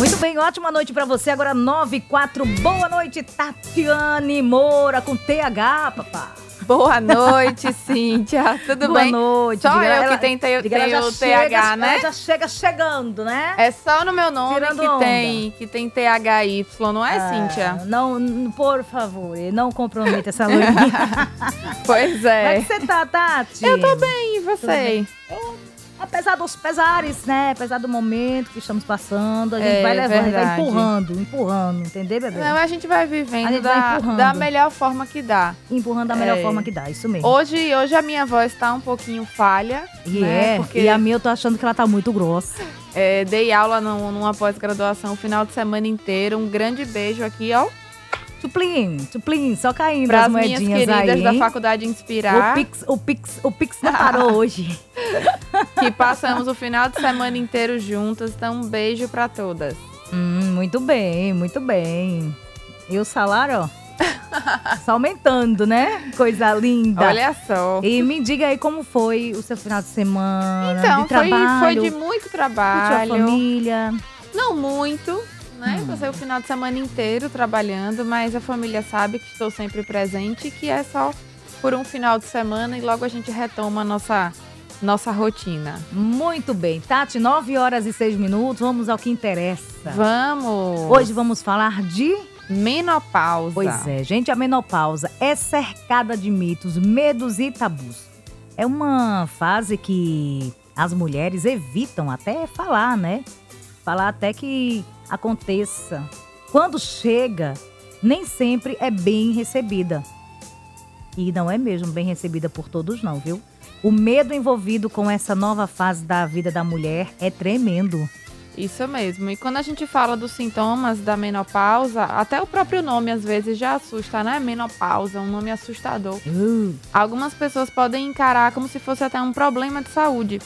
Muito bem, ótima noite para você. Agora 9 e 4. Boa noite, Tatiane Moura com TH, papá. Boa noite, Cíntia. Tudo Boa bem? noite. Só eu ela- que tenho já o chega- TH, né? Já chega chegando, né? É só no meu nome Tirando que onda. tem, que tem THY, não é, Ah, Cíntia? Não, por favor, não comprometa essa loirinha. Pois Como é é. que você tá, Tati? Eu tô bem, e você? bem. Apesar dos pesares, né? Apesar do momento que estamos passando, a gente É, vai levando, vai empurrando, empurrando, entendeu, bebê? Não, a gente vai vivendo gente vai da, empurrando. da melhor forma que dá. Empurrando da melhor É. forma que dá, isso mesmo. Hoje, hoje a minha voz tá um pouquinho falha. E né? é, Porque e a minha eu tô achando que ela tá muito grossa. é, dei aula num- numa pós-graduação o final de semana inteiro. Um grande beijo aqui, ó. Tuplim, tuplim, só caindo Para as as minhas moedinhas queridas aí, da? Faculdade O Inspirar. Pix, o Pix, o Pix não parou hoje. que passamos o final de semana inteiro juntas. Então, um beijo pra todas. Hum, muito bem, muito bem. E o salário, ó, só aumentando, né? Coisa linda. Olha só. E me diga aí como foi o seu final de semana, Então, de foi, trabalho, foi de muito com sua trabalho. família. Não muito, né? Passei o final de semana inteiro trabalhando, mas a família sabe que estou sempre presente e que é só por um final de semana e logo a gente retoma a nossa, nossa rotina. Muito bem. Tati, 9 horas e 6 minutos, vamos ao que interessa. Vamos! Hoje vamos falar de Menopausa. Pois é, gente, a menopausa é cercada de mitos, medos e tabus. É uma fase que as mulheres evitam até falar, né? Falar até que aconteça. Quando chega, nem sempre é bem recebida. E não é mesmo bem recebida por todos, não, viu? O medo envolvido com essa nova fase da vida da mulher é tremendo. Isso mesmo. E quando a gente fala dos sintomas da menopausa, até o próprio nome às vezes já assusta, né? Menopausa, um nome assustador. Uh, Algumas pessoas podem encarar como se fosse até um problema de saúde.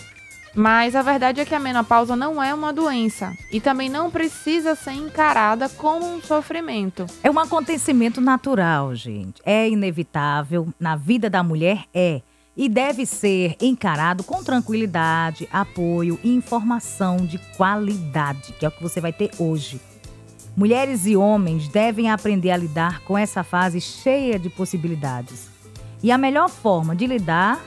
Mas a verdade é que a menopausa não é uma doença e também não precisa ser encarada como um sofrimento. É um acontecimento natural, gente. É inevitável na vida da mulher, é. E deve ser encarado com tranquilidade, apoio e informação de qualidade, que é o que você vai ter hoje. Mulheres e homens devem aprender a lidar com essa fase cheia de possibilidades. E a melhor forma de lidar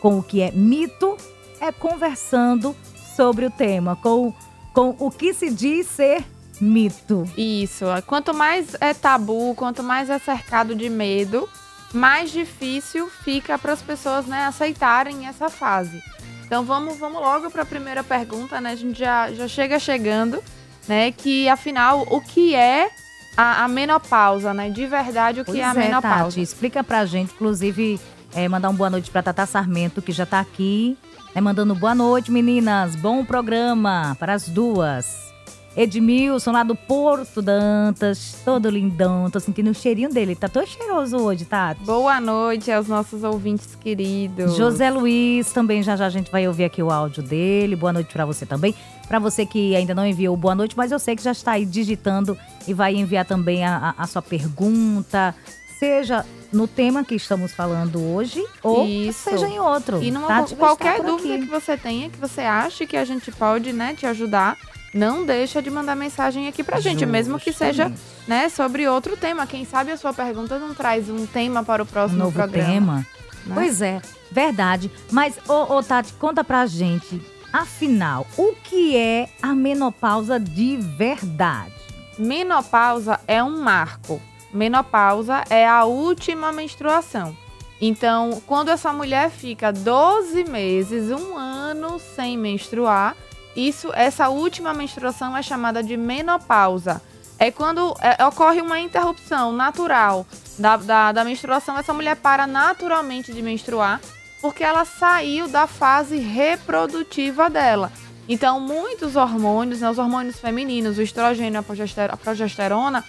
com o que é mito é conversando sobre o tema, com, com o que se diz ser mito. Isso. Quanto mais é tabu, quanto mais é cercado de medo, mais difícil fica para as pessoas né, aceitarem essa fase. Então vamos, vamos logo para a primeira pergunta, né? A gente já, já chega chegando, né? Que afinal, o que é a, a menopausa, né? De verdade, o que Pois é a menopausa? Tati, explica pra gente, inclusive, é, mandar um boa noite pra Tata Sarmento, que já tá aqui, né, mandando boa noite, meninas, bom programa para as duas. Edmilson, lá do Porto Dantas, todo lindão, tô sentindo o cheirinho dele, tá todo cheiroso hoje, Tati. Boa noite aos nossos ouvintes queridos. José Luiz, também já já a gente vai ouvir aqui o áudio dele. Boa noite pra você também. Pra você que ainda não enviou boa noite, mas eu sei que já está aí digitando e vai enviar também a, a- a sua pergunta, seja no tema que estamos falando hoje ou Isso. seja em outro. E numa, Tati vai qualquer dúvida aqui. que você tenha, que você ache que a gente pode né, te ajudar, não deixa de mandar mensagem aqui pra gente, mesmo que seja Justamente. né, sobre outro tema. Quem sabe a sua pergunta não traz um tema para o um próximo novo programa. tema. né? Pois é, verdade. Mas, ô, ô Tati, conta pra gente, afinal, o que é a menopausa de verdade? Menopausa é um marco. Menopausa é a última menstruação. Então, quando essa mulher fica 12 meses, um ano sem menstruar, isso, essa última menstruação é chamada de menopausa. É quando é, ocorre uma interrupção natural da, da, da menstruação, essa mulher para naturalmente de menstruar, porque ela saiu da fase reprodutiva dela. Então, muitos hormônios, né, os hormônios femininos, o estrogênio e a progesterona,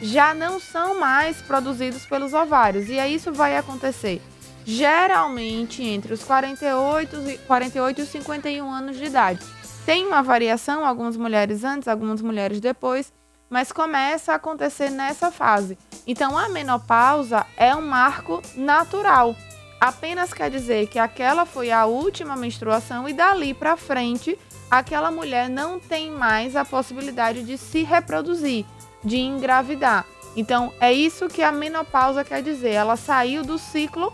já não são mais produzidos pelos ovários. E aí isso vai acontecer geralmente entre os 48, 48 e 51 anos de idade. Tem uma variação, algumas mulheres antes, algumas mulheres depois, mas começa a acontecer nessa fase. Então a menopausa é um marco natural. Apenas quer dizer que aquela foi a última menstruação e dali para frente aquela mulher não tem mais a possibilidade de se reproduzir, de engravidar. Então é isso que a menopausa quer dizer. Ela saiu do ciclo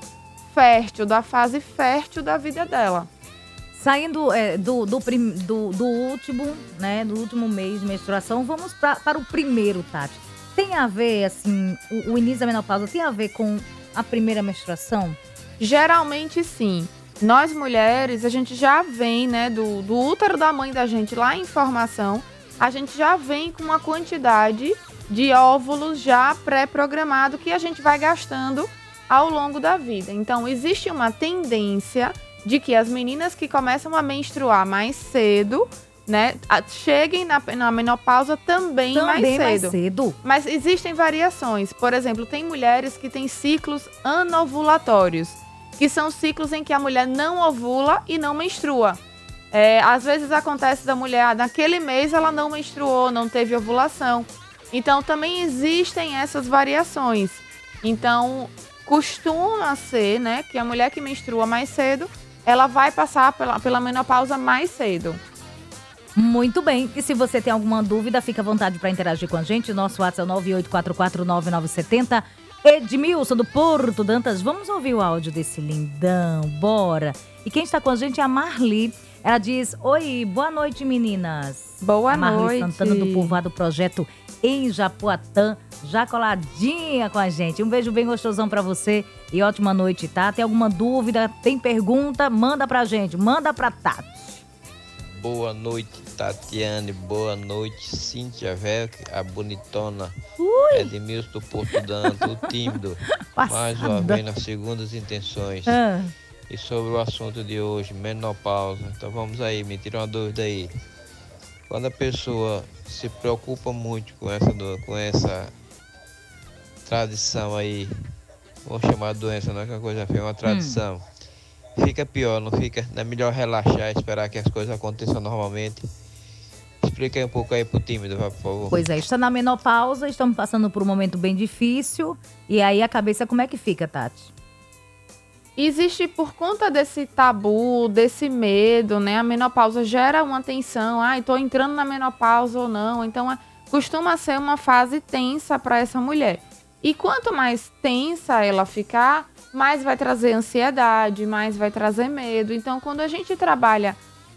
fértil, da fase fértil da vida dela. Saindo é, do, do, do, do, último, né, do último mês de menstruação, vamos pra, para o primeiro, Tati. Tem a ver, assim, o, o início da menopausa tem a ver com a primeira menstruação? Geralmente sim. Nós mulheres, a gente já vem, né, do, do útero da mãe da gente lá em formação, a gente já vem com uma quantidade de óvulos já pré-programado que a gente vai gastando ao longo da vida. Então, existe uma tendência de que as meninas que começam a menstruar mais cedo, né, cheguem na, na menopausa também, também mais, cedo. mais cedo. Mas existem variações. Por exemplo, tem mulheres que têm ciclos anovulatórios, que são ciclos em que a mulher não ovula e não menstrua. É, às vezes acontece da mulher, naquele mês ela não menstruou, não teve ovulação. Então também existem essas variações. Então, costuma ser, né, que a mulher que menstrua mais cedo, ela vai passar pela, pela menopausa mais cedo. Muito bem. E se você tem alguma dúvida, fica à vontade para interagir com a gente. Nosso WhatsApp é 98449970. Edmilson do Porto Dantas, vamos ouvir o áudio desse lindão. Bora. E quem está com a gente é a Marli. Ela diz: Oi, boa noite, meninas. Boa a Marli noite. Santana do Povoado Projeto em Japoatã, já coladinha com a gente. Um beijo bem gostosão para você e ótima noite, tá? Tem alguma dúvida, tem pergunta, manda pra gente, manda pra Tati. Boa noite, Tatiane. Boa noite, Cíntia Velk, a bonitona. Ui. Edmilson do Porto Danto, o tímido. Mais uma vez nas segundas intenções. Ah. E sobre o assunto de hoje, menopausa. Então vamos aí, me tira uma dúvida aí. Quando a pessoa se preocupa muito com essa, com essa tradição aí, vou chamar de doença, não é que é uma coisa feia, é uma tradição. Hum. Fica pior, não fica? Não é melhor relaxar e esperar que as coisas aconteçam normalmente. Explica aí um pouco aí pro tímido, por favor. Pois é, está na menopausa, estamos passando por um momento bem difícil. E aí a cabeça como é que fica, Tati? Existe por conta desse tabu, desse medo, né? A menopausa gera uma tensão. Ah, tô entrando na menopausa ou não. Então, é, costuma ser uma fase tensa para essa mulher. E quanto mais tensa ela ficar, mais vai trazer ansiedade, mais vai trazer medo. Então, quando a gente trabalha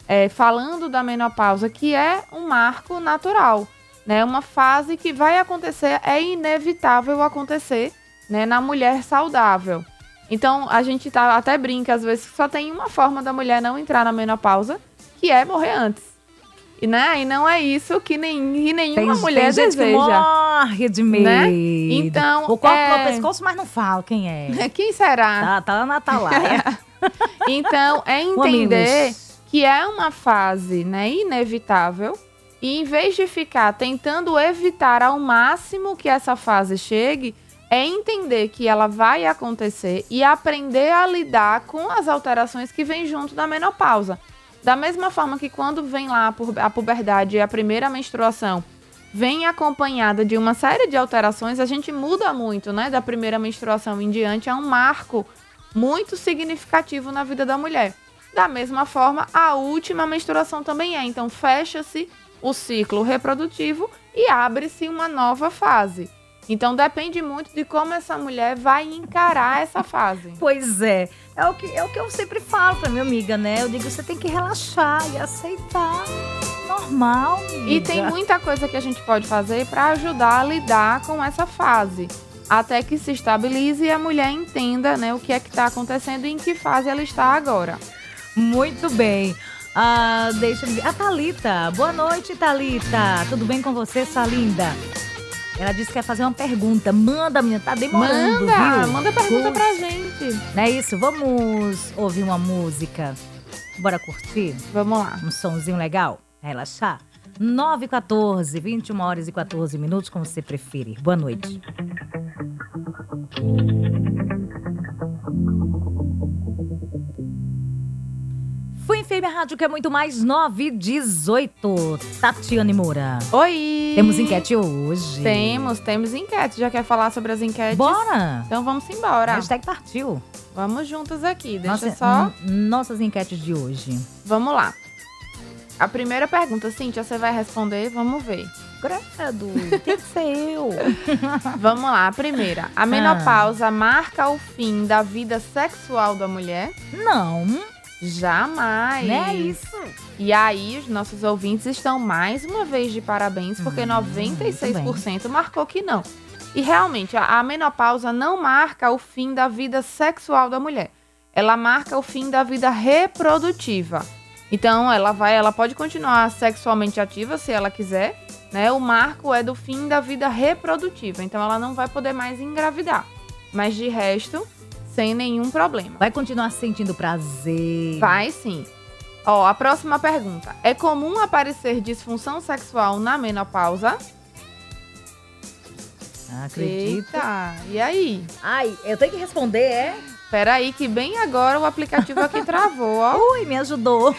é, falando da menopausa, que é um marco natural, né? Uma fase que vai acontecer, é inevitável acontecer, né? Na mulher saudável. Então a gente tá, até brinca às vezes que só tem uma forma da mulher não entrar na menopausa, que é morrer antes. E, né? e não é isso que, nem, que nenhuma tem, mulher tem deseja. Que morre de medo. Né? Então, o corpo é... no pescoço, mas não fala quem é. Quem será? Tá, tá lá na atalaia. então, é entender que é uma fase né, inevitável. E em vez de ficar tentando evitar ao máximo que essa fase chegue, é entender que ela vai acontecer e aprender a lidar com as alterações que vêm junto da menopausa. Da mesma forma que quando vem lá a puberdade e a primeira menstruação vem acompanhada de uma série de alterações, a gente muda muito, né? Da primeira menstruação em diante, é um marco muito significativo na vida da mulher. Da mesma forma, a última menstruação também é. Então, fecha-se o ciclo reprodutivo e abre-se uma nova fase. Então depende muito de como essa mulher vai encarar essa fase. Pois é. É o que, é o que eu sempre falo pra minha amiga, né? Eu digo, você tem que relaxar e aceitar. Normal. Amiga. E tem muita coisa que a gente pode fazer para ajudar a lidar com essa fase. Até que se estabilize e a mulher entenda né, o que é que está acontecendo e em que fase ela está agora. Muito bem. Ah, deixa eu ver. A Thalita. Boa noite, Thalita. Tudo bem com você, sua linda? Ela disse que quer fazer uma pergunta. Manda, menina, tá demorando, manda, viu? Manda pergunta pra gente. Não é isso? Vamos ouvir uma música. Bora curtir? Vamos lá. Um sonzinho legal? Relaxar? 9 14, 21 horas e 14 minutos, como você preferir. Boa noite. Fêmea Rádio, que é muito mais 9 18. Tatiane Moura. Oi! Temos enquete hoje. Temos, temos enquete. Já quer falar sobre as enquetes? Bora! Então vamos embora. Hashtag partiu. Vamos juntas aqui. Deixa Nossa, só. Nossas enquetes de hoje. Vamos lá. A primeira pergunta, Cíntia, você vai responder? Vamos ver. Credo, tem que ser eu. Vamos lá, a primeira. A menopausa ah. marca o fim da vida sexual da mulher? Não. Jamais. Não é isso. E aí, os nossos ouvintes estão mais uma vez de parabéns, porque hum, 96% marcou que não. E realmente, a, a menopausa não marca o fim da vida sexual da mulher. Ela marca o fim da vida reprodutiva. Então, ela vai, ela pode continuar sexualmente ativa se ela quiser, né? O marco é do fim da vida reprodutiva. Então, ela não vai poder mais engravidar. Mas de resto, sem nenhum problema. Vai continuar sentindo prazer? Vai sim. Ó, a próxima pergunta. É comum aparecer disfunção sexual na menopausa? Acredita? Eita, e aí? Ai, eu tenho que responder, é? Peraí, que bem agora o aplicativo aqui travou, ó. Ui, me ajudou.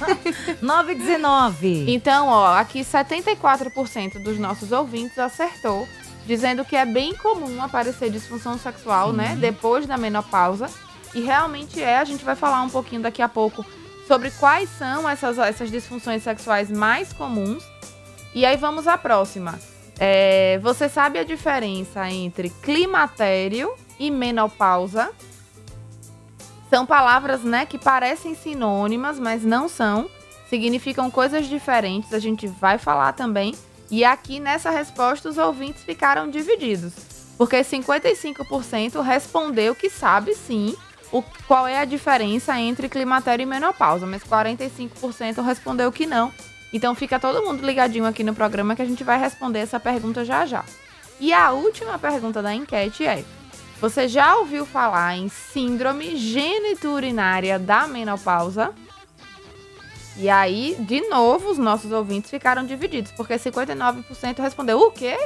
919. Então, ó, aqui 74% dos nossos ouvintes acertou, dizendo que é bem comum aparecer disfunção sexual, né, Sim. né, depois da menopausa. E realmente é, a gente vai falar um pouquinho daqui a pouco sobre quais são essas, essas disfunções sexuais mais comuns. E aí vamos à próxima. É, você sabe a diferença entre climatério e menopausa? São palavras, né, que parecem sinônimas, mas não são. Significam coisas diferentes. A gente vai falar também. E aqui nessa resposta os ouvintes ficaram divididos, porque 55% respondeu que sabe sim o, qual é a diferença entre climatério e menopausa, mas 45% respondeu que não. Então fica todo mundo ligadinho aqui no programa que a gente vai responder essa pergunta já já. E a última pergunta da enquete é: você já ouviu falar em síndrome geniturinária da menopausa? E aí, de novo, os nossos ouvintes ficaram divididos, porque 59% respondeu o quê?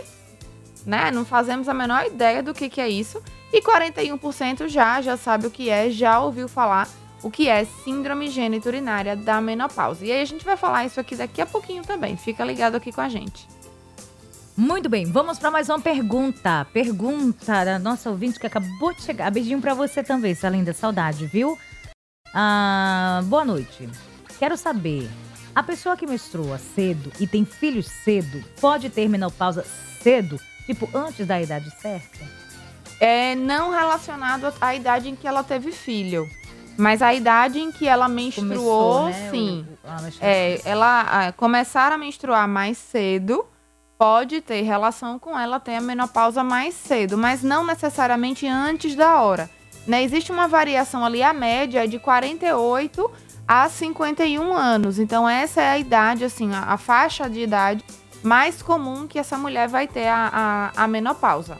Né? Não fazemos a menor ideia do que, que é isso. E 41% já, já sabe o que é, já ouviu falar o que é síndrome geniturinária da menopausa. E aí a gente vai falar isso aqui daqui a pouquinho também. Fica ligado aqui com a gente. Muito bem, vamos para mais uma pergunta. Pergunta da nossa ouvinte que acabou de chegar. Beijinho para você também, sua linda saudade, viu? Ah, boa noite. Quero saber, a pessoa que menstrua cedo e tem filhos cedo pode ter menopausa cedo, tipo antes da idade certa? É não relacionado à idade em que ela teve filho. Mas a idade em que ela menstruou, Começou, né? sim. O, é, ela a, começar a menstruar mais cedo pode ter relação com ela ter a menopausa mais cedo, mas não necessariamente antes da hora. Né? Existe uma variação ali, a média é de 48 a 51 anos. Então essa é a idade, assim, a, a faixa de idade mais comum que essa mulher vai ter a, a, a menopausa.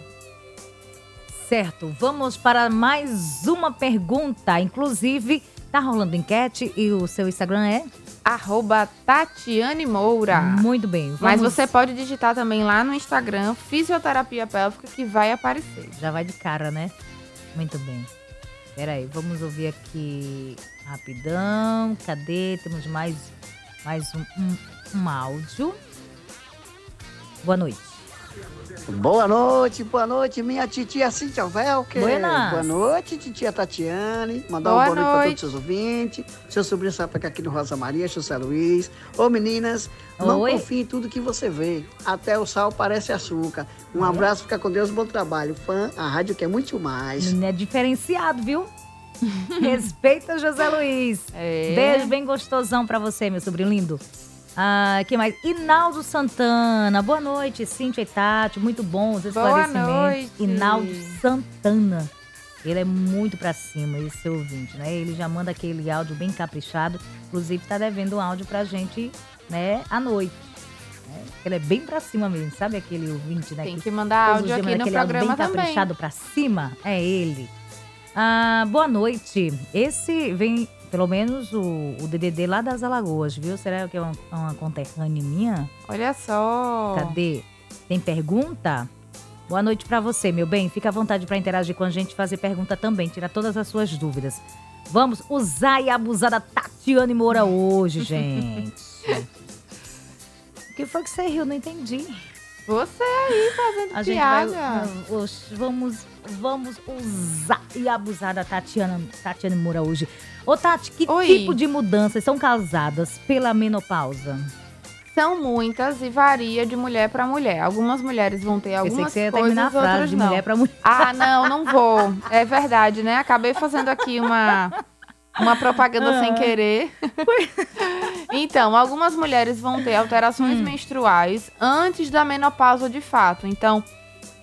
Certo, vamos para mais uma pergunta. Inclusive, tá rolando enquete e o seu Instagram é? Arroba Tatiane Moura. Muito bem. Vamos... Mas você pode digitar também lá no Instagram Fisioterapia Pélvica que vai aparecer. Já vai de cara, né? Muito bem. Peraí, vamos ouvir aqui rapidão. Cadê? Temos mais, mais um, um, um áudio. Boa noite. Boa noite, boa noite, minha titia Cintia Velker. Buenas. Boa noite, titia Tatiane. Mandar boa um boa noite, noite para todos os seus ouvintes. Seu sobrinho Sapeca aqui no Rosa Maria, José Luiz. Ô meninas, não Oi. confie em tudo que você vê. Até o sal parece açúcar. Um é. abraço, fica com Deus, bom trabalho. Fã, a rádio quer muito mais. É diferenciado, viu? Respeita José Luiz. É. Beijo bem gostosão para você, meu sobrinho lindo. Ah, que mais? Inaldo Santana. Boa noite, Cintia e Tati. Muito bom os esclarecimentos. Boa noite. Inaldo Santana. Ele é muito pra cima, esse ouvinte, né? Ele já manda aquele áudio bem caprichado. Inclusive, tá devendo um áudio pra gente, né, à noite. Né? Ele é bem pra cima mesmo, sabe aquele ouvinte, né? Tem que mandar áudio aqui no programa bem também. caprichado pra cima, é ele. Ah, boa noite. Esse vem pelo menos o, o DDD lá das Alagoas, viu? Será que é uma, uma conterrânea minha? Olha só. Cadê? Tem pergunta? Boa noite para você, meu bem. Fica à vontade para interagir com a gente, fazer pergunta também, tirar todas as suas dúvidas. Vamos usar e abusar da Tatiane Moura hoje, gente. o que foi que você riu? Não entendi. Você aí fazendo a piada. Gente vai, vamos, vamos usar e abusar da Tatiana, Tatiane Moura hoje. Ô, Tati, que Oi. tipo de mudanças são causadas pela menopausa? São muitas e varia de mulher para mulher. Algumas mulheres vão ter algumas Pensei que você coisas, a frase de não. mulher para mulher. Ah, não, não vou. É verdade, né? Acabei fazendo aqui uma uma propaganda sem ah. querer. então, algumas mulheres vão ter alterações hum. menstruais antes da menopausa de fato. Então,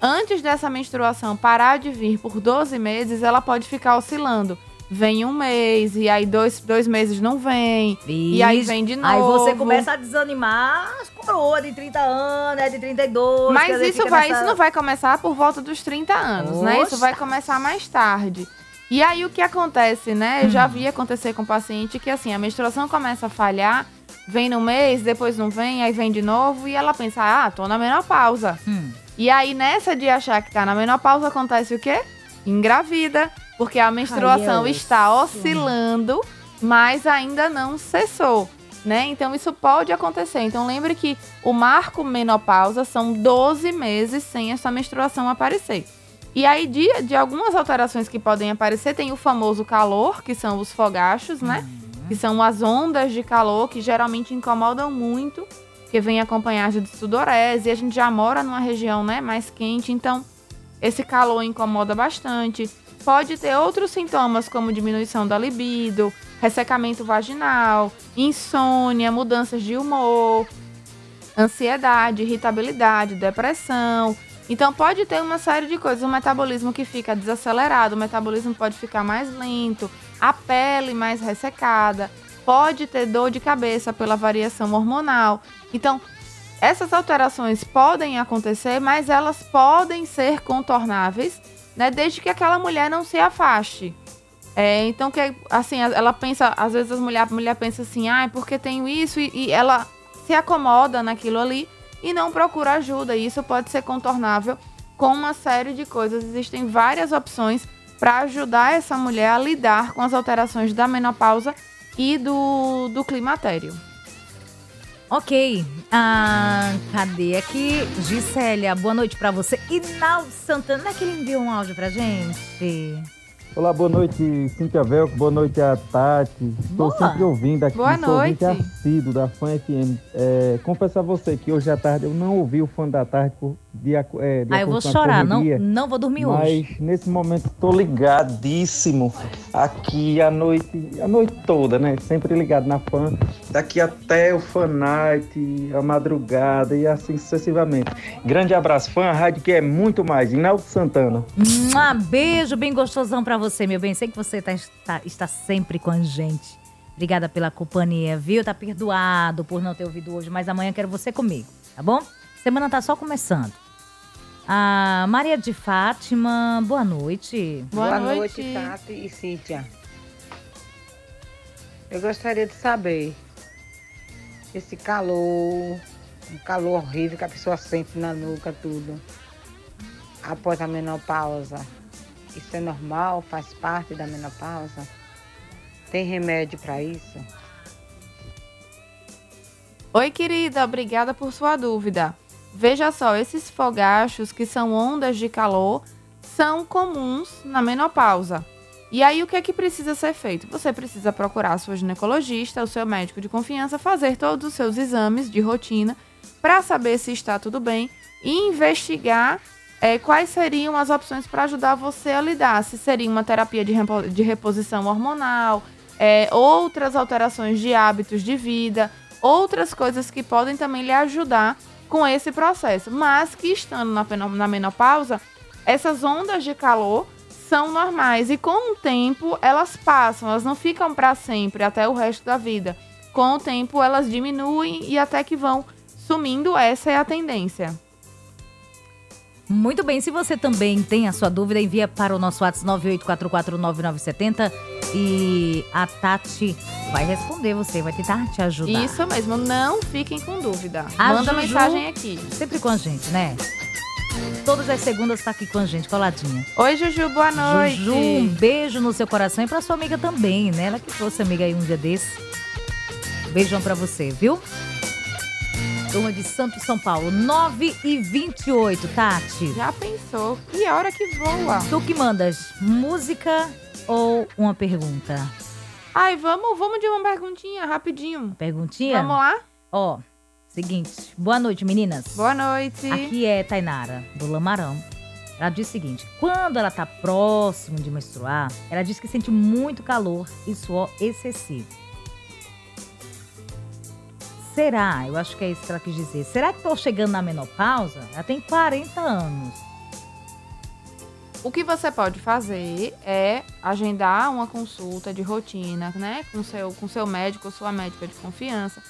antes dessa menstruação parar de vir por 12 meses, ela pode ficar oscilando vem um mês, e aí dois, dois meses não vem, Vixe, e aí vem de novo. Aí você começa a desanimar as coroas de 30 anos, é de 32. Mas isso, vai, nessa... isso não vai começar por volta dos 30 anos, Oxa. né? Isso vai começar mais tarde. E aí o que acontece, né? Eu já vi acontecer com o paciente que assim, a menstruação começa a falhar, vem no mês, depois não vem, aí vem de novo, e ela pensa, ah, tô na menopausa. Hum. E aí, nessa de achar que tá na menopausa, acontece o quê? Engravida. Porque a menstruação Ai, está oscilando, mas ainda não cessou. Né? Então isso pode acontecer. Então lembre que o marco menopausa são 12 meses sem essa menstruação aparecer. E aí, de, de algumas alterações que podem aparecer, tem o famoso calor, que são os fogachos, né? Uhum. Que são as ondas de calor que geralmente incomodam muito, que vem acompanhado de sudorese. E a gente já mora numa região né, mais quente, então esse calor incomoda bastante. Pode ter outros sintomas, como diminuição da libido, ressecamento vaginal, insônia, mudanças de humor, ansiedade, irritabilidade, depressão. Então pode ter uma série de coisas, o metabolismo que fica desacelerado, o metabolismo pode ficar mais lento, a pele mais ressecada, pode ter dor de cabeça pela variação hormonal. Então, essas alterações podem acontecer, mas elas podem ser contornáveis né? Desde que aquela mulher não se afaste. É, então, que assim, ela pensa, às vezes as mulher, a mulher pensa assim, ah, porque tenho isso, e, e ela se acomoda naquilo ali e não procura ajuda. E isso pode ser contornável com uma série de coisas. Existem várias opções para ajudar essa mulher a lidar com as alterações da menopausa e do, do climatério. Ok. Ah, cadê aqui? Gisélia, boa noite para você. Inaldo Santana, não é que ele enviou um áudio pra gente? Olá, boa noite, Cintia Velco, boa noite a Tati. Estou sempre ouvindo aqui, boa sou noite. assíduo da Fã FM. É, confesso a você que hoje à tarde eu não ouvi o Fã da Tarde por de, é, de ah, eu vou chorar, não, não vou dormir mas hoje. Mas nesse momento estou ligadíssimo aqui a noite, a noite toda, né? Sempre ligado na Fã. Daqui até o Fan Night, a madrugada e assim sucessivamente. Grande abraço, Fã, a rádio que é muito mais. Inaldo Santana. Um beijo bem gostosão para você, meu bem. Sei que você tá, tá, está sempre com a gente. Obrigada pela companhia, viu? Tá perdoado por não ter ouvido hoje, mas amanhã quero você comigo, tá bom? Semana tá só começando. A Maria de Fátima, boa noite. Boa, boa noite. noite, Tati e Cíntia. Eu gostaria de saber esse calor, um calor horrível que a pessoa sente na nuca, tudo, após a menopausa. Isso é normal? Faz parte da menopausa? Tem remédio para isso? Oi, querida, obrigada por sua dúvida. Veja só, esses fogachos, que são ondas de calor, são comuns na menopausa. E aí, o que é que precisa ser feito? Você precisa procurar a sua ginecologista, o seu médico de confiança, fazer todos os seus exames de rotina para saber se está tudo bem e investigar é, quais seriam as opções para ajudar você a lidar. Se seria uma terapia de, de reposição hormonal, é, outras alterações de hábitos de vida, outras coisas que podem também lhe ajudar com esse processo, mas que estando na, na menopausa, essas ondas de calor são normais e com o tempo elas passam, elas não ficam para sempre até o resto da vida. Com o tempo elas diminuem e até que vão sumindo, essa é a tendência. Muito bem, se você também tem a sua dúvida, envia para o nosso WhatsApp 98449970 e a Tati vai responder você, vai tentar te ajudar. Isso mesmo, não fiquem com dúvida. A Manda Juju, mensagem aqui. Sempre com a gente, né? Todas as segundas está aqui com a gente, coladinha. Oi, Juju, boa noite. Juju, um beijo no seu coração e para sua amiga também, né? Ela que fosse amiga aí um dia desse. Beijão para você, viu? Turma de Santo São Paulo, 9 e 28, Tati. Já pensou? Que hora que voa? Tu que mandas, música ou uma pergunta? Ai, vamos, vamos de uma perguntinha, rapidinho. Perguntinha? Vamos lá? Ó, seguinte. Boa noite, meninas. Boa noite. Aqui é Tainara, do Lamarão. Ela diz o seguinte: quando ela tá próximo de menstruar, ela diz que sente muito calor e suor excessivo. Será? Eu acho que é isso que ela quis dizer. Será que estou chegando na menopausa? Ela tem 40 anos. O que você pode fazer é agendar uma consulta de rotina, né, com seu com seu médico ou sua médica de confiança.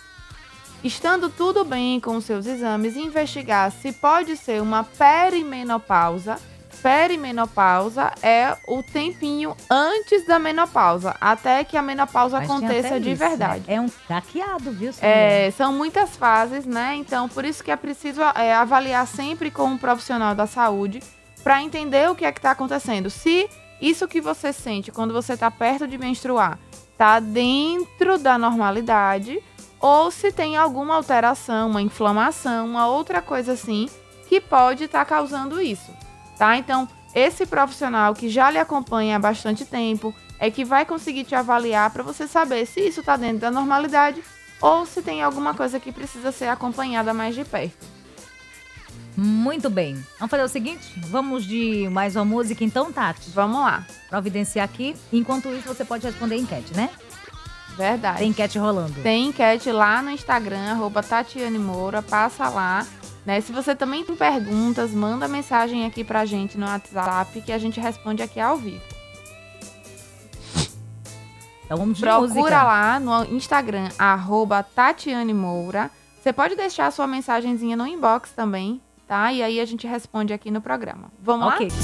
Estando tudo bem com os seus exames, investigar se pode ser uma perimenopausa perimenopausa é o tempinho antes da menopausa, até que a menopausa Mas aconteça de isso, verdade. Né? É um caqueado, viu? É, são muitas fases, né? Então, por isso que é preciso é, avaliar sempre com um profissional da saúde para entender o que é que está acontecendo. Se isso que você sente quando você está perto de menstruar está dentro da normalidade ou se tem alguma alteração, uma inflamação, uma outra coisa assim que pode estar tá causando isso tá? Então, esse profissional que já lhe acompanha há bastante tempo é que vai conseguir te avaliar para você saber se isso está dentro da normalidade ou se tem alguma coisa que precisa ser acompanhada mais de perto. Muito bem. Vamos fazer o seguinte? Vamos de mais uma música então, Tati? Vamos lá. Providenciar aqui. Enquanto isso, você pode responder a enquete, né? Verdade. Tem enquete rolando. Tem enquete lá no Instagram, arroba Tatiane Moura. Passa lá né? Se você também tem perguntas, manda mensagem aqui pra gente no WhatsApp que a gente responde aqui ao vivo. Então vamos de Procura música. lá no Instagram, arroba Tatiane Moura. Você pode deixar a sua mensagenzinha no inbox também, tá? E aí a gente responde aqui no programa. Vamos okay. lá?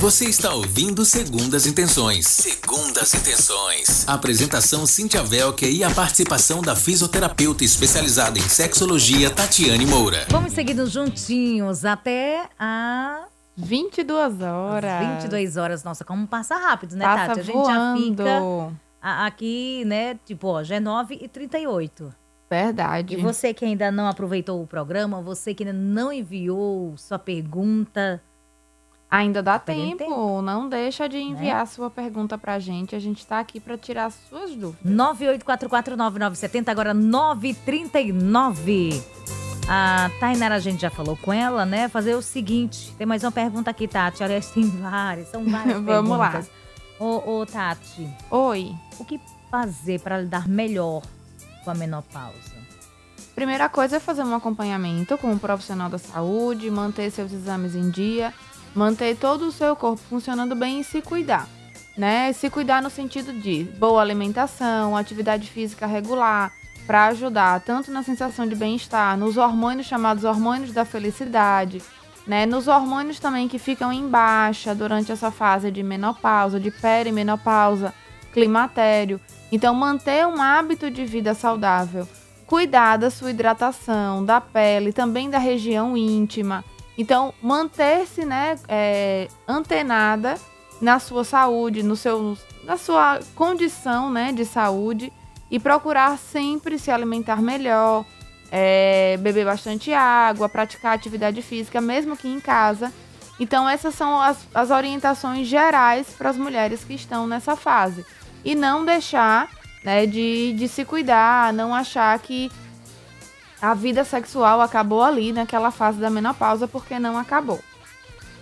Você está ouvindo Segundas Intenções. Segundas Intenções. A apresentação Cíntia Velker e a participação da fisioterapeuta especializada em sexologia Tatiane Moura. Vamos seguindo juntinhos até a 22 horas. 22 horas, nossa, como passa rápido, né, passa Tati? A gente voando. já fica aqui, né, tipo, ó, já é 9 e 38. Verdade. E você que ainda não aproveitou o programa, você que ainda não enviou sua pergunta, Ainda dá tempo. tempo. Não deixa de né? enviar né? sua pergunta pra gente. A gente tá aqui para tirar suas dúvidas. 98449970, agora 939. A Tainara, a gente já falou com ela, né? Fazer o seguinte. Tem mais uma pergunta aqui, Tati. Aliás, tem várias, são várias Vamos perguntas. lá. Ô, ô, Tati. Oi. O que fazer para lidar melhor com a menopausa? Primeira coisa é fazer um acompanhamento com um profissional da saúde, manter seus exames em dia manter todo o seu corpo funcionando bem e se cuidar. Né? Se cuidar no sentido de boa alimentação, atividade física regular, para ajudar tanto na sensação de bem-estar, nos hormônios chamados hormônios da felicidade, né? Nos hormônios também que ficam em baixa durante essa fase de menopausa, de perimenopausa, climatério. Então, manter um hábito de vida saudável, cuidar da sua hidratação, da pele, também da região íntima então, manter-se né, é, antenada na sua saúde, no seu, na sua condição né, de saúde e procurar sempre se alimentar melhor, é, beber bastante água, praticar atividade física, mesmo que em casa. Então, essas são as, as orientações gerais para as mulheres que estão nessa fase. E não deixar né, de, de se cuidar, não achar que a vida sexual acabou ali naquela fase da menopausa, porque não acabou.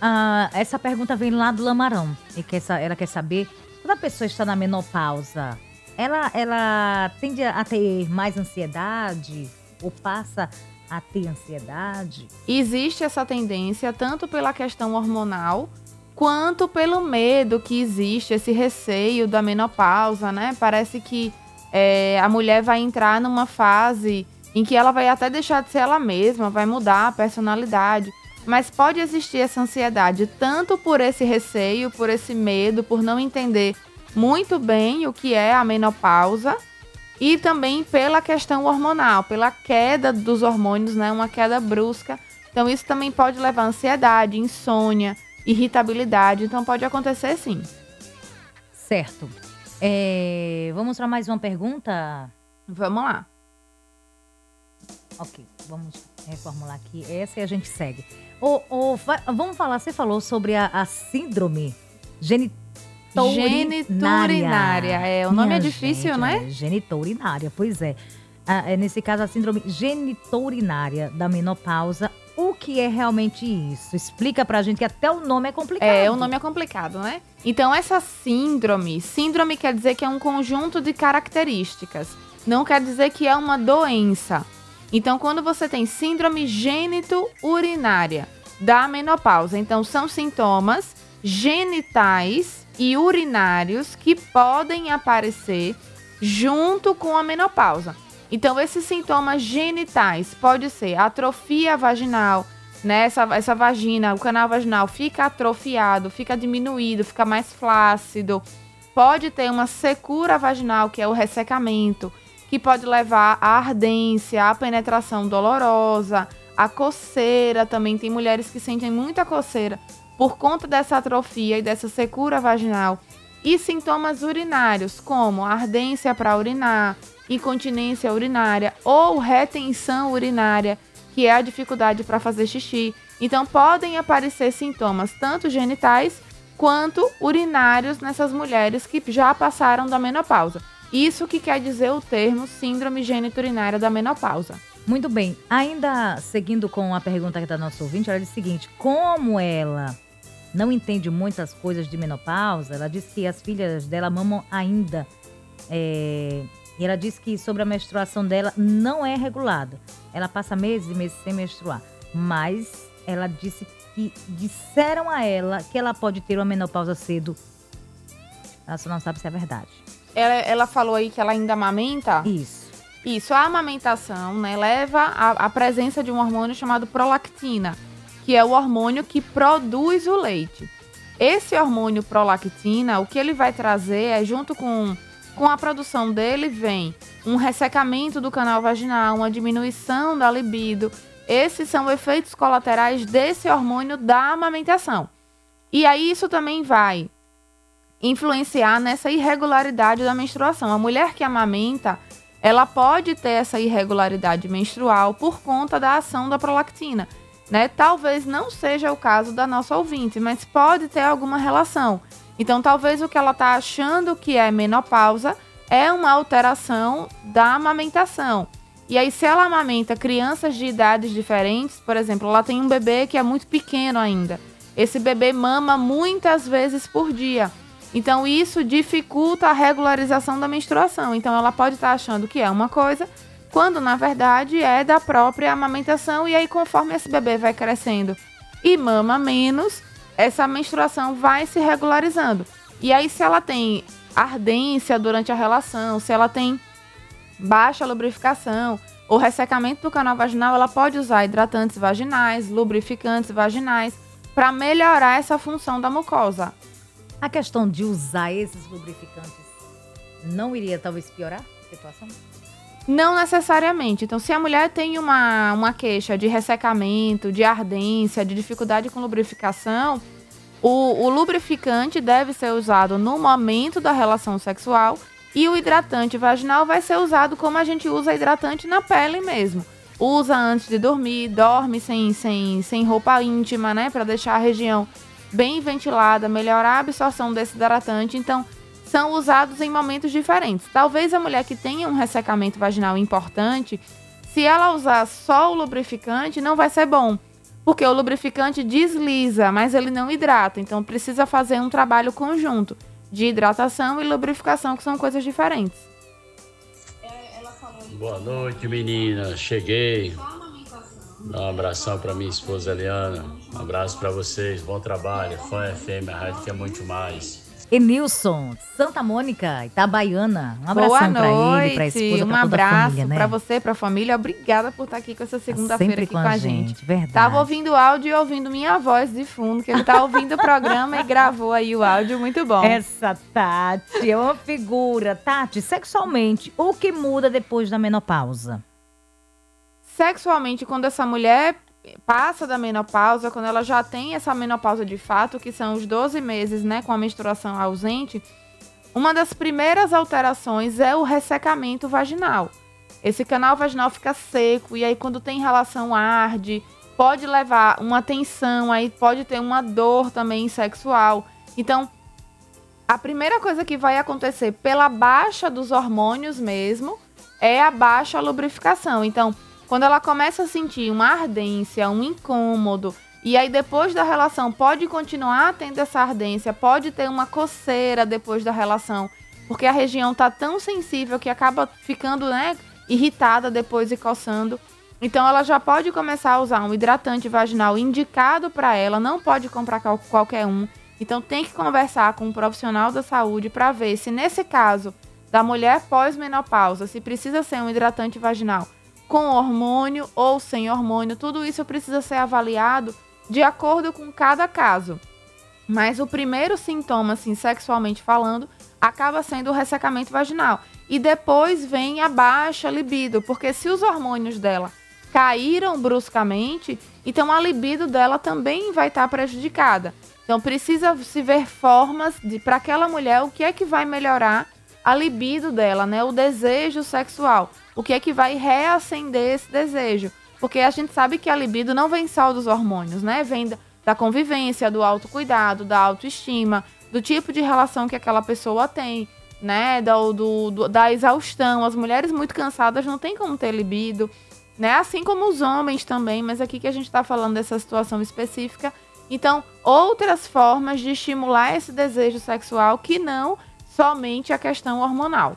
Ah, essa pergunta vem lá do Lamarão. E quer, ela quer saber, quando a pessoa está na menopausa, ela, ela tende a ter mais ansiedade? Ou passa a ter ansiedade? Existe essa tendência, tanto pela questão hormonal, quanto pelo medo que existe, esse receio da menopausa, né? Parece que é, a mulher vai entrar numa fase em que ela vai até deixar de ser ela mesma, vai mudar a personalidade. Mas pode existir essa ansiedade tanto por esse receio, por esse medo, por não entender muito bem o que é a menopausa e também pela questão hormonal, pela queda dos hormônios, né, uma queda brusca. Então isso também pode levar a ansiedade, insônia, irritabilidade, então pode acontecer sim. Certo. É, vamos para mais uma pergunta? Vamos lá. Ok, vamos reformular aqui essa e a gente segue. Vamos falar, você falou sobre a, a síndrome geniturinária. Geniturinária, é, o nome é difícil, gente, né? É, geniturinária, pois é. Ah, é. Nesse caso, a síndrome geniturinária da menopausa. O que é realmente isso? Explica pra gente que até o nome é complicado. É, o nome é complicado, né? Então, essa síndrome, síndrome quer dizer que é um conjunto de características. Não quer dizer que é uma doença. Então, quando você tem síndrome gênito-urinária da menopausa, então são sintomas genitais e urinários que podem aparecer junto com a menopausa. Então, esses sintomas genitais pode ser atrofia vaginal, né? Essa, essa vagina, o canal vaginal fica atrofiado, fica diminuído, fica mais flácido. Pode ter uma secura vaginal, que é o ressecamento que pode levar à ardência, à penetração dolorosa, à coceira. Também tem mulheres que sentem muita coceira por conta dessa atrofia e dessa secura vaginal. E sintomas urinários, como ardência para urinar, incontinência urinária ou retenção urinária, que é a dificuldade para fazer xixi. Então, podem aparecer sintomas tanto genitais quanto urinários nessas mulheres que já passaram da menopausa. Isso que quer dizer o termo síndrome geniturinária da menopausa. Muito bem. Ainda seguindo com a pergunta da nossa ouvinte, ela diz o seguinte: como ela não entende muitas coisas de menopausa, ela diz que as filhas dela mamam ainda. É, e ela diz que sobre a menstruação dela não é regulada. Ela passa meses e meses sem menstruar. Mas ela disse que disseram a ela que ela pode ter uma menopausa cedo. Ela só não sabe se é verdade. Ela, ela falou aí que ela ainda amamenta? Isso. Isso, a amamentação né, leva à presença de um hormônio chamado prolactina, que é o hormônio que produz o leite. Esse hormônio prolactina, o que ele vai trazer é, junto com, com a produção dele, vem um ressecamento do canal vaginal, uma diminuição da libido. Esses são efeitos colaterais desse hormônio da amamentação. E aí isso também vai influenciar nessa irregularidade da menstruação. A mulher que amamenta, ela pode ter essa irregularidade menstrual por conta da ação da prolactina. Né? Talvez não seja o caso da nossa ouvinte, mas pode ter alguma relação. Então, talvez o que ela está achando que é menopausa é uma alteração da amamentação. E aí, se ela amamenta crianças de idades diferentes, por exemplo, ela tem um bebê que é muito pequeno ainda. Esse bebê mama muitas vezes por dia. Então isso dificulta a regularização da menstruação. Então ela pode estar achando que é uma coisa, quando na verdade é da própria amamentação e aí conforme esse bebê vai crescendo e mama menos, essa menstruação vai se regularizando. E aí se ela tem ardência durante a relação, se ela tem baixa lubrificação ou ressecamento do canal vaginal, ela pode usar hidratantes vaginais, lubrificantes vaginais para melhorar essa função da mucosa. A questão de usar esses lubrificantes não iria talvez piorar a situação? Não necessariamente. Então, se a mulher tem uma, uma queixa de ressecamento, de ardência, de dificuldade com lubrificação, o, o lubrificante deve ser usado no momento da relação sexual e o hidratante vaginal vai ser usado como a gente usa hidratante na pele mesmo. Usa antes de dormir, dorme sem, sem, sem roupa íntima, né? Para deixar a região bem ventilada, melhorar a absorção desse hidratante. Então, são usados em momentos diferentes. Talvez a mulher que tenha um ressecamento vaginal importante, se ela usar só o lubrificante, não vai ser bom. Porque o lubrificante desliza, mas ele não hidrata. Então precisa fazer um trabalho conjunto de hidratação e lubrificação, que são coisas diferentes. Boa noite, meninas. Cheguei. Dá um abração para minha esposa Eliana. Um abraço para vocês. Bom trabalho. Fã FM, a rádio que é muito mais. Enilson, Santa Mônica, Itabaiana. Um abração Boa pra ele, pra esposa, um pra abraço família, né? pra você, pra família. Obrigada por estar aqui com essa tá segunda-feira aqui com a, gente. gente. Verdade. Tava ouvindo áudio e ouvindo minha voz de fundo, que ele tá ouvindo o programa e gravou aí o áudio. Muito bom. Essa Tati é uma figura. Tati, sexualmente, o que muda depois da menopausa? Sexualmente, quando essa mulher passa da menopausa, quando ela já tem essa menopausa de fato, que são os 12 meses, né, com a menstruação ausente, uma das primeiras alterações é o ressecamento vaginal. Esse canal vaginal fica seco e aí quando tem relação arde, pode levar uma tensão, aí pode ter uma dor também sexual. Então, a primeira coisa que vai acontecer pela baixa dos hormônios mesmo é a baixa lubrificação. Então, quando ela começa a sentir uma ardência, um incômodo, e aí depois da relação pode continuar tendo essa ardência, pode ter uma coceira depois da relação, porque a região tá tão sensível que acaba ficando, né, irritada depois e coçando. Então ela já pode começar a usar um hidratante vaginal indicado para ela, não pode comprar qualquer um. Então tem que conversar com um profissional da saúde para ver se nesse caso da mulher pós-menopausa, se precisa ser um hidratante vaginal com hormônio ou sem hormônio, tudo isso precisa ser avaliado de acordo com cada caso. Mas o primeiro sintoma, assim, sexualmente falando, acaba sendo o ressecamento vaginal. E depois vem a baixa libido, porque se os hormônios dela caíram bruscamente, então a libido dela também vai estar tá prejudicada. Então precisa se ver formas de para aquela mulher o que é que vai melhorar a libido dela, né? O desejo sexual o que é que vai reacender esse desejo. Porque a gente sabe que a libido não vem só dos hormônios, né? Vem da convivência, do autocuidado, da autoestima, do tipo de relação que aquela pessoa tem, né? Do, do, do, da exaustão. As mulheres muito cansadas não têm como ter libido, né? Assim como os homens também, mas aqui que a gente está falando dessa situação específica. Então, outras formas de estimular esse desejo sexual que não somente a questão hormonal.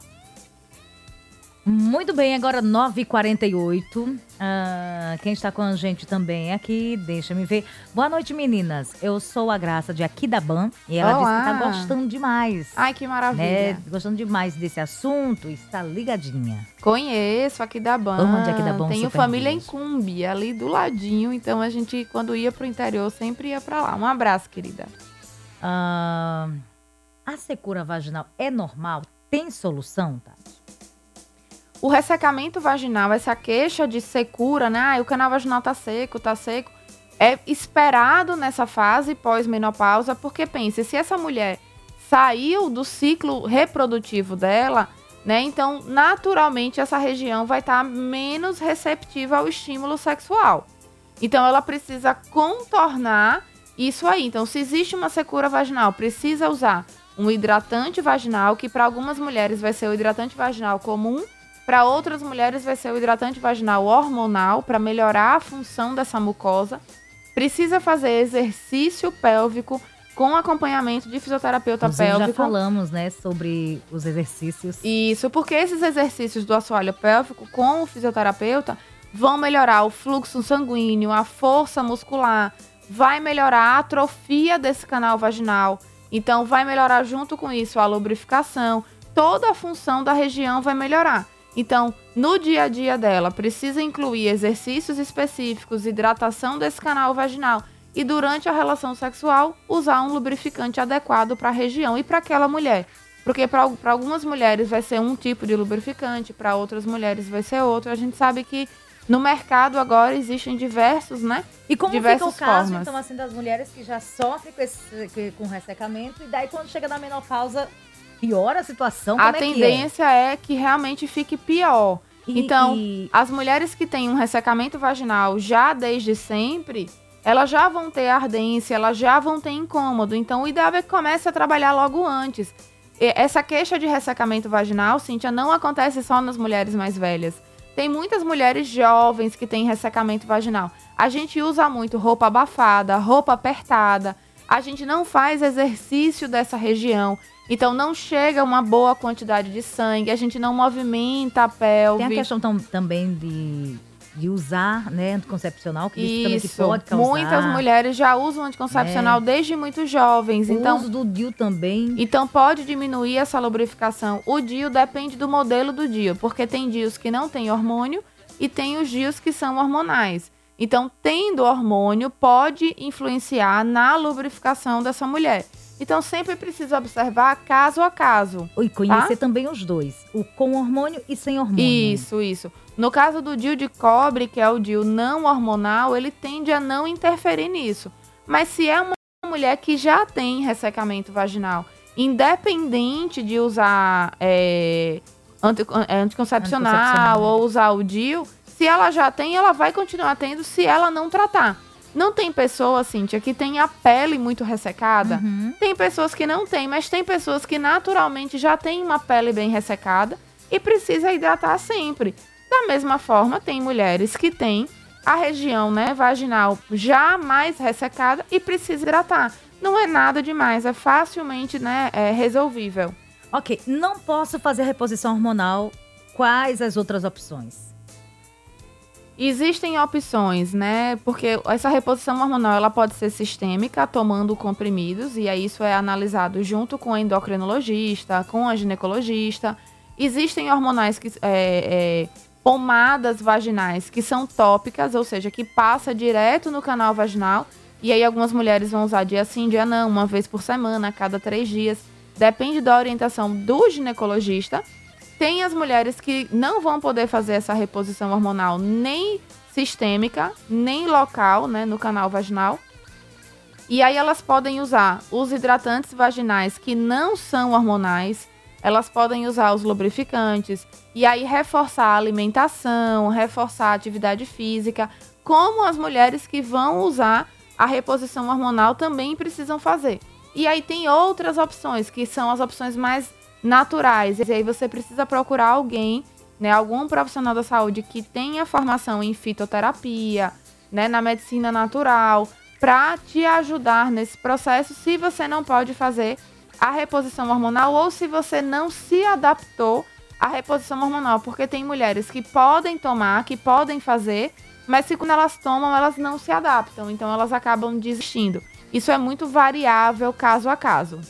Muito bem, agora 9h48. Ah, quem está com a gente também é aqui, deixa me ver. Boa noite, meninas. Eu sou a Graça de Aquidaban e ela Olá. disse que está gostando demais. Ai, que maravilha. Né? Gostando demais desse assunto, está ligadinha. Conheço Aquidaban. Onde Aquidaban Tenho família em Cumbi, ali do ladinho. Então a gente, quando ia para o interior, sempre ia para lá. Um abraço, querida. Ah, a secura vaginal é normal? Tem solução, Tati? O ressecamento vaginal, essa queixa de secura, né? Ah, o canal vaginal tá seco, tá seco, é esperado nessa fase pós-menopausa, porque pense, se essa mulher saiu do ciclo reprodutivo dela, né? Então, naturalmente, essa região vai estar tá menos receptiva ao estímulo sexual. Então, ela precisa contornar isso aí. Então, se existe uma secura vaginal, precisa usar um hidratante vaginal, que para algumas mulheres vai ser o hidratante vaginal comum, para outras mulheres vai ser o hidratante vaginal hormonal para melhorar a função dessa mucosa. Precisa fazer exercício pélvico com acompanhamento de fisioterapeuta Inclusive, pélvico. já falamos, né, sobre os exercícios. Isso, porque esses exercícios do assoalho pélvico com o fisioterapeuta vão melhorar o fluxo sanguíneo, a força muscular, vai melhorar a atrofia desse canal vaginal. Então, vai melhorar junto com isso a lubrificação, toda a função da região vai melhorar. Então, no dia a dia dela, precisa incluir exercícios específicos, hidratação desse canal vaginal e durante a relação sexual usar um lubrificante adequado para a região e para aquela mulher. Porque para algumas mulheres vai ser um tipo de lubrificante, para outras mulheres vai ser outro. A gente sabe que no mercado agora existem diversos, né? E como Diversas fica o caso, formas. então, assim, das mulheres que já sofrem com, esse, com ressecamento e daí quando chega na menopausa piora a situação? a é tendência é? é? que realmente fique pior. E, então, e... as mulheres que têm um ressecamento vaginal já desde sempre, elas já vão ter ardência, elas já vão ter incômodo. Então, o ideal é que comece a trabalhar logo antes. Essa queixa de ressecamento vaginal, Cíntia, não acontece só nas mulheres mais velhas. Tem muitas mulheres jovens que têm ressecamento vaginal. A gente usa muito roupa abafada, roupa apertada. A gente não faz exercício dessa região. Então não chega uma boa quantidade de sangue, a gente não movimenta a pelve. Tem a questão tam, também de de usar, né, anticoncepcional, que isso, também que pode causar. Muitas mulheres já usam anticoncepcional é. desde muito jovens. O então, uso do DIU também. Então pode diminuir essa lubrificação. O DIU depende do modelo do DIU, porque tem DIUs que não tem hormônio e tem os DIUs que são hormonais. Então, tendo hormônio pode influenciar na lubrificação dessa mulher. Então, sempre precisa observar caso a caso. E conhecer tá? também os dois, o com hormônio e sem hormônio. Isso, isso. No caso do DIU de cobre, que é o DIU não hormonal, ele tende a não interferir nisso. Mas se é uma mulher que já tem ressecamento vaginal, independente de usar é, anticoncepcional, anticoncepcional ou usar o DIU, se ela já tem, ela vai continuar tendo se ela não tratar. Não tem pessoa, Cíntia, que tem a pele muito ressecada. Uhum. Tem pessoas que não tem, mas tem pessoas que naturalmente já têm uma pele bem ressecada e precisa hidratar sempre. Da mesma forma, tem mulheres que têm a região né, vaginal já mais ressecada e precisa hidratar. Não é nada demais, é facilmente né, é resolvível. Ok, não posso fazer reposição hormonal. Quais as outras opções? Existem opções, né? Porque essa reposição hormonal ela pode ser sistêmica, tomando comprimidos, e aí isso é analisado junto com o endocrinologista, com a ginecologista. Existem hormonais que é, é, pomadas vaginais que são tópicas, ou seja, que passa direto no canal vaginal. E aí algumas mulheres vão usar dia sim, dia não, uma vez por semana, a cada três dias. Depende da orientação do ginecologista. Tem as mulheres que não vão poder fazer essa reposição hormonal nem sistêmica, nem local, né, no canal vaginal. E aí elas podem usar os hidratantes vaginais que não são hormonais, elas podem usar os lubrificantes e aí reforçar a alimentação, reforçar a atividade física, como as mulheres que vão usar a reposição hormonal também precisam fazer. E aí tem outras opções, que são as opções mais naturais. E aí você precisa procurar alguém, né, algum profissional da saúde que tenha formação em fitoterapia, né, na medicina natural, para te ajudar nesse processo se você não pode fazer a reposição hormonal ou se você não se adaptou à reposição hormonal, porque tem mulheres que podem tomar, que podem fazer, mas se quando elas tomam, elas não se adaptam, então elas acabam desistindo. Isso é muito variável caso a caso.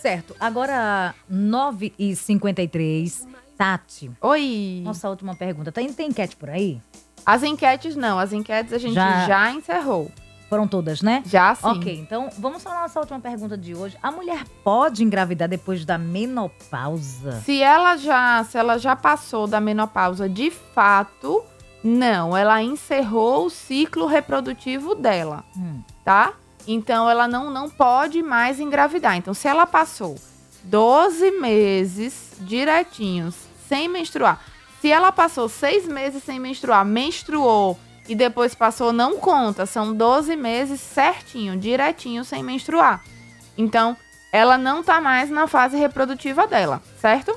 Certo. Agora, 9h53. Tati. Oi. Nossa última pergunta. Tem, tem enquete por aí? As enquetes não. As enquetes a gente já, já encerrou. Foram todas, né? Já sim. Ok, então vamos falar nossa última pergunta de hoje. A mulher pode engravidar depois da menopausa? Se ela já, se ela já passou da menopausa de fato, não. Ela encerrou o ciclo reprodutivo dela, hum. tá? Então ela não, não pode mais engravidar. Então, se ela passou 12 meses direitinhos sem menstruar, se ela passou seis meses sem menstruar, menstruou e depois passou, não conta. São 12 meses certinho, direitinho, sem menstruar. Então, ela não tá mais na fase reprodutiva dela, certo?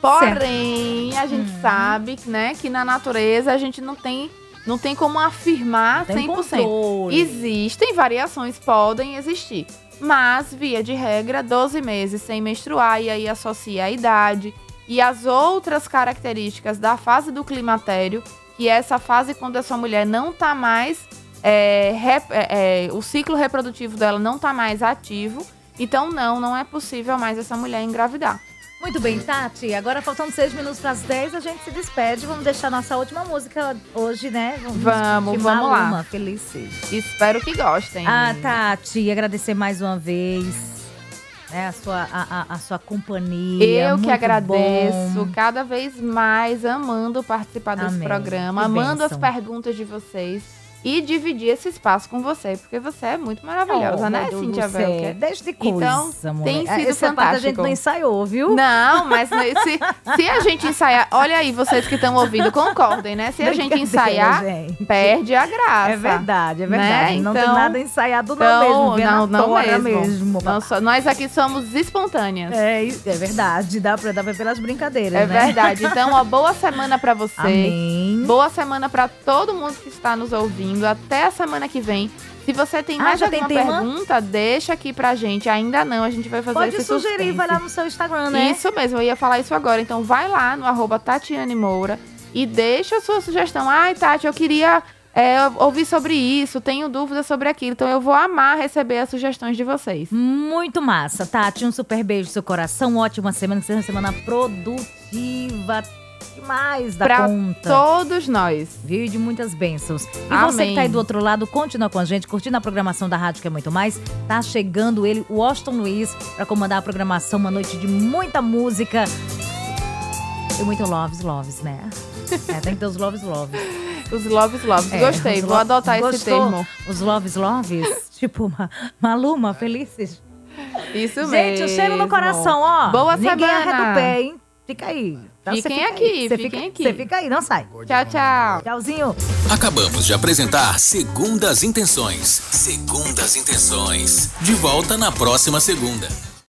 Porém, certo. a gente hum. sabe, né, que na natureza a gente não tem não tem como afirmar tem 100%. Controle. Existem variações, podem existir. Mas, via de regra, 12 meses sem menstruar, e aí associa a idade e as outras características da fase do climatério que é essa fase quando essa mulher não está mais. É, rep, é, é, o ciclo reprodutivo dela não está mais ativo. Então, não, não é possível mais essa mulher engravidar. Muito bem, Tati. Agora faltando seis minutos para as dez, a gente se despede. Vamos deixar nossa última música hoje, né? Vamos, vamos, vamos lá. Feliz seja. Espero que gostem. Ah, Tati, agradecer mais uma vez né, a, sua, a, a, a sua companhia. Eu que agradeço bom. cada vez mais, amando participar desse Amém. programa, que amando bênção. as perguntas de vocês e dividir esse espaço com você, porque você é muito maravilhosa, oh, né, Cintia Velker? Desde coisa, Então, mulher. tem sido Essa fantástico. a gente não ensaiou, viu? Não, mas se, se a gente ensaiar... Olha aí, vocês que estão ouvindo, concordem, né? Se a gente ensaiar, gente. perde a graça. É verdade, é verdade. Né? Não tem então, nada ensaiado não mesmo. Não, não mesmo. mesmo não, nós aqui somos espontâneas. É, é verdade, dá pra, dar ver pelas brincadeiras, É né? verdade. Então, uma boa semana pra você. Amém. Boa semana pra todo mundo que está nos ouvindo Até a semana que vem. Se você tem ah, mais alguma pergunta, deixa aqui pra gente. Ainda não, a gente vai fazer Pode sugerir, suspense. vai lá no seu Instagram, né? Isso mesmo, eu ia falar isso agora. Então vai lá no arroba Tatiane Moura. e deixa a sua sugestão. Ai, Tati, eu queria é, ouvir sobre isso, tenho dúvidas sobre aquilo. Então eu vou amar receber as sugestões de vocês. Muito massa, Tati. Um super beijo no seu coração. Ótima semana, que seja uma semana produtiva demais da pra conta. todos nós. Viu? De muitas bênçãos. E Amém. você que tá aí do outro lado, continua com a gente, curtindo a programação da Rádio Que é Muito Mais. Tá chegando ele, o Washington Luiz, para comandar a programação. Uma noite de muita música. E muito loves, loves, né? é, tem que ter os loves, loves. Os loves, loves. É, Gostei, vou lo adotar gostou? esse termo. Os loves, loves? tipo, Maluma, felizes. Isso mesmo. Gente, o cheiro no coração, ó. Boa Ninguém semana. arreda o pé, hein? Fica aí. Tá? Fiquem fica aqui, Você fiquem fica, aqui. Você fica aí, não sai. Tchau, tchau. Tchauzinho. Acabamos de apresentar Segundas Intenções. Segundas Intenções. De volta na próxima segunda.